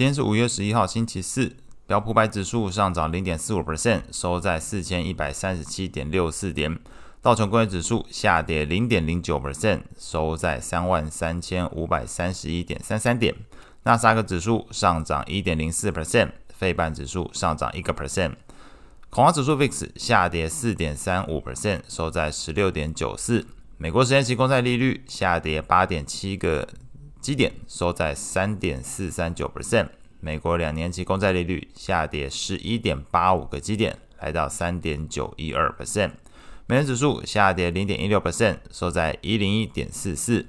今天是五月十一号，星期四。标普百指数上涨零点四五 percent，收在四千一百三十七点六四点。道琼工业指数下跌零点零九 percent，收在三万三千五百三十一点三三点。纳斯达克指数上涨一点零四 percent，费半指数上涨一个 percent。恐慌指数 VIX 下跌四点三五 percent，收在十六点九四。美国十年期公债利率下跌八点七个基点，收在三点四三九 percent。美国两年期公债利率下跌十一点八五个基点，来到三点九一二 percent。美元指数下跌零点一六 percent，收在一零一点四四。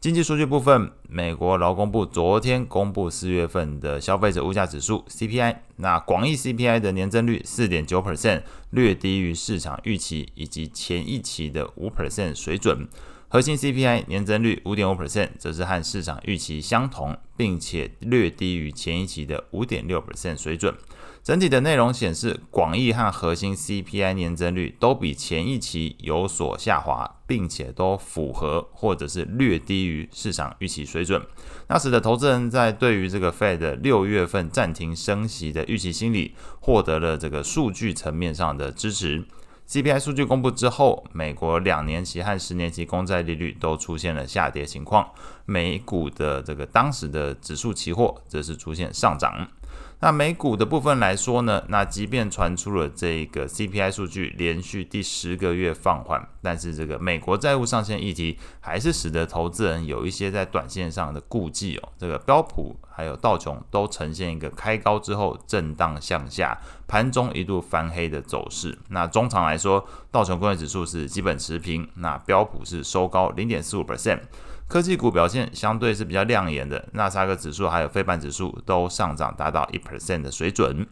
经济数据部分，美国劳工部昨天公布四月份的消费者物价指数 CPI，那广义 CPI 的年增率四点九 percent，略低于市场预期以及前一期的五 percent 水准。核心 CPI 年增率五点五 percent，则是和市场预期相同，并且略低于前一期的五点六 percent 水准。整体的内容显示，广义和核心 CPI 年增率都比前一期有所下滑，并且都符合或者是略低于市场预期水准。那使得投资人在对于这个 Fed 六月份暂停升息的预期心理，获得了这个数据层面上的支持。CPI 数据公布之后，美国两年期和十年期公债利率都出现了下跌情况，美股的这个当时的指数期货则是出现上涨。那美股的部分来说呢，那即便传出了这个 CPI 数据连续第十个月放缓，但是这个美国债务上限议题还是使得投资人有一些在短线上的顾忌哦。这个标普还有道琼都呈现一个开高之后震荡向下，盘中一度翻黑的走势。那中长来说，道琼工业指数是基本持平，那标普是收高零点四五 percent。科技股表现相对是比较亮眼的，纳斯达克指数还有非半指数都上涨达到一 percent 的水准。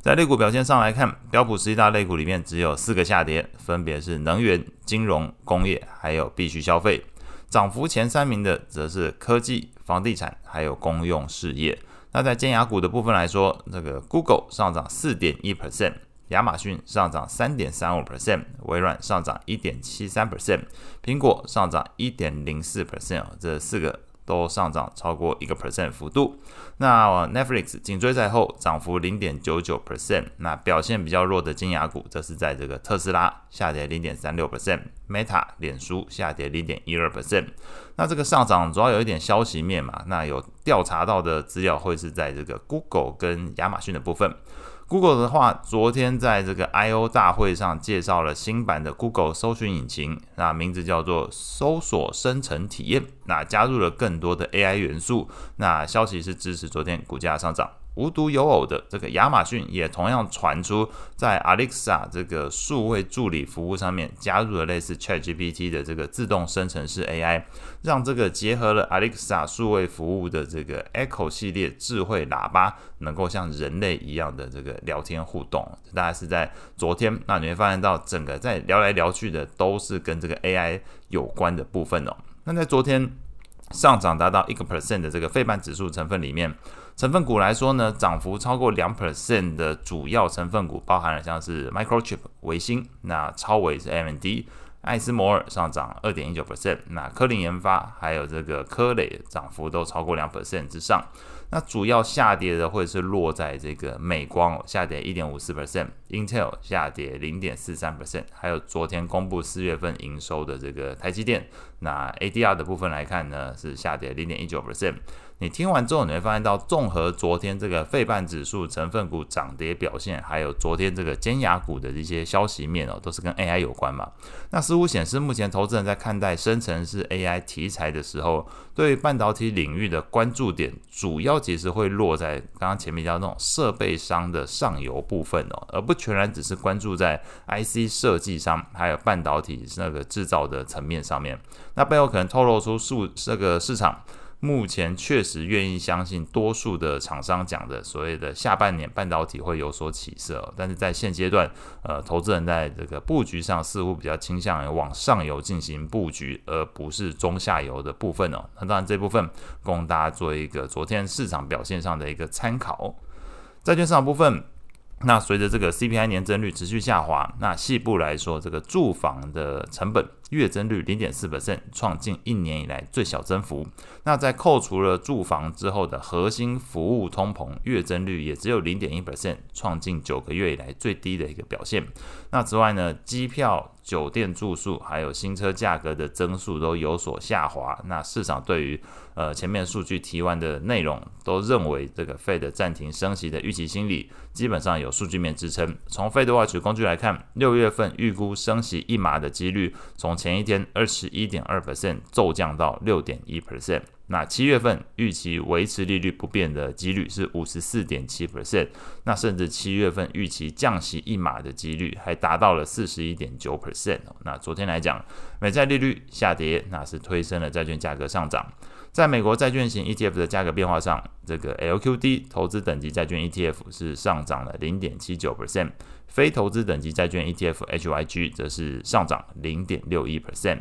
在类股表现上来看，标普十大类股里面只有四个下跌，分别是能源、金融、工业还有必需消费。涨幅前三名的则是科技、房地产还有公用事业。那在尖牙股的部分来说，这个 Google 上涨四点一 percent。亚马逊上涨三点三五 percent，微软上涨一点七三 percent，苹果上涨一点零四 percent，这四个都上涨超过一个 percent 幅度。那 Netflix 紧追在后，涨幅零点九九 percent。那表现比较弱的金牙股，则是在这个特斯拉下跌零点三六 percent，Meta 脸书下跌零点一二 percent。那这个上涨主要有一点消息面嘛，那有调查到的资料会是在这个 Google 跟亚马逊的部分。Google 的话，昨天在这个 I/O 大会上介绍了新版的 Google 搜寻引擎，那名字叫做搜索生成体验，那加入了更多的 AI 元素，那消息是支持昨天股价上涨。无独有偶的，这个亚马逊也同样传出在 Alexa 这个数位助理服务上面加入了类似 ChatGPT 的这个自动生成式 AI，让这个结合了 Alexa 数位服务的这个 Echo 系列智慧喇叭，能够像人类一样的这个聊天互动。大概是在昨天，那你会发现到整个在聊来聊去的都是跟这个 AI 有关的部分哦。那在昨天上涨达到一个 percent 的这个费半指数成分里面。成分股来说呢，涨幅超过两 percent 的主要成分股包含了像是 Microchip 维星，那超维是 AMD，艾斯摩尔上涨二点一九 percent，那科林研发还有这个科磊涨幅都超过两 percent 之上。那主要下跌的会是落在这个美光下跌一点五四 percent，Intel 下跌零点四三 percent，还有昨天公布四月份营收的这个台积电，那 ADR 的部分来看呢，是下跌零点一九 percent。你听完之后，你会发现到，综合昨天这个费半指数成分股涨跌表现，还有昨天这个尖牙股的一些消息面哦，都是跟 AI 有关嘛。那似乎显示，目前投资人在看待生成式 AI 题材的时候，对半导体领域的关注点，主要其实会落在刚刚前面讲那种设备商的上游部分哦，而不全然只是关注在 IC 设计商，还有半导体那个制造的层面上面。那背后可能透露出数这个市场。目前确实愿意相信多数的厂商讲的所谓的下半年半导体会有所起色，但是在现阶段，呃，投资人在这个布局上似乎比较倾向于往上游进行布局，而不是中下游的部分哦。那当然这部分供大家做一个昨天市场表现上的一个参考。债券市场部分。那随着这个 CPI 年增率持续下滑，那细部来说，这个住房的成本月增率零点四百分创近一年以来最小增幅。那在扣除了住房之后的核心服务通膨月增率也只有零点一百分创近九个月以来最低的一个表现。那之外呢，机票、酒店住宿还有新车价格的增速都有所下滑。那市场对于呃前面数据提完的内容，都认为这个 Fed 暂停升息的预期心理基本上有数据面支撑。从 FedWatch 工具来看，六月份预估升息一码的几率，从前一天二十一点二 percent 骤降到六点一 percent。那七月份预期维持利率不变的几率是五十四点七 percent，那甚至七月份预期降息一码的几率还达到了四十一点九 percent。那昨天来讲，美债利率下跌，那是推升了债券价格上涨。在美国债券型 ETF 的价格变化上，这个 LQD 投资等级债券 ETF 是上涨了零点七九 percent，非投资等级债券 ETF HYG 则是上涨零点六一 percent。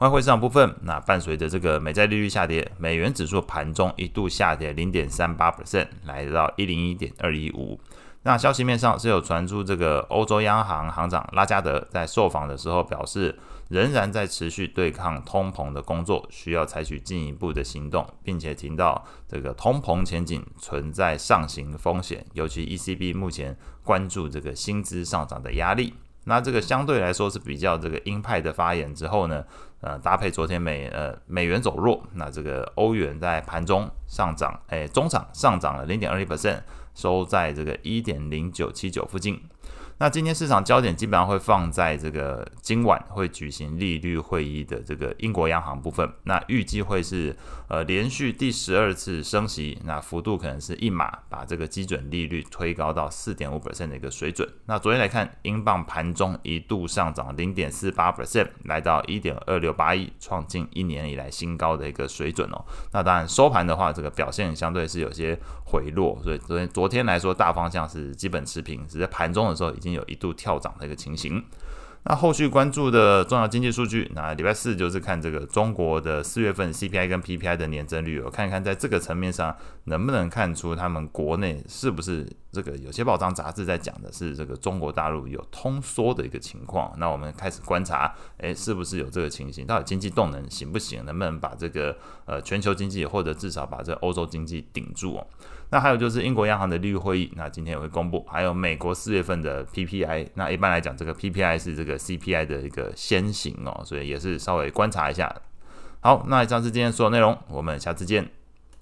外汇市场部分，那伴随着这个美债利率下跌，美元指数盘中一度下跌零点三八 percent，来到一零一点二一五。那消息面上是有传出，这个欧洲央行行长拉加德在受访的时候表示，仍然在持续对抗通膨的工作，需要采取进一步的行动，并且提到这个通膨前景存在上行风险，尤其 ECB 目前关注这个薪资上涨的压力。那这个相对来说是比较这个鹰派的发言之后呢，呃，搭配昨天美呃美元走弱，那这个欧元在盘中上涨，哎，中场上涨了零点二一 percent，收在这个一点零九七九附近。那今天市场焦点基本上会放在这个今晚会举行利率会议的这个英国央行部分，那预计会是呃连续第十二次升息，那幅度可能是一码，把这个基准利率推高到四点五 percent 的一个水准。那昨天来看，英镑盘中一度上涨零点四八 percent，来到一点二六八一，创近一年以来新高的一个水准哦。那当然收盘的话，这个表现相对是有些回落，所以昨天昨天来说大方向是基本持平，只是盘中的时候已经。有一度跳涨的一个情形。那后续关注的重要经济数据，那礼拜四就是看这个中国的四月份 CPI 跟 PPI 的年增率，我看看在这个层面上能不能看出他们国内是不是这个有些报章杂志在讲的是这个中国大陆有通缩的一个情况。那我们开始观察，诶，是不是有这个情形？到底经济动能行不行？能不能把这个呃全球经济或者至少把这欧洲经济顶住哦？那还有就是英国央行的利率会议，那今天也会公布，还有美国四月份的 PPI。那一般来讲，这个 PPI 是这个 CPI 的一个先行哦，所以也是稍微观察一下。好，那以上是今天所有内容，我们下次见。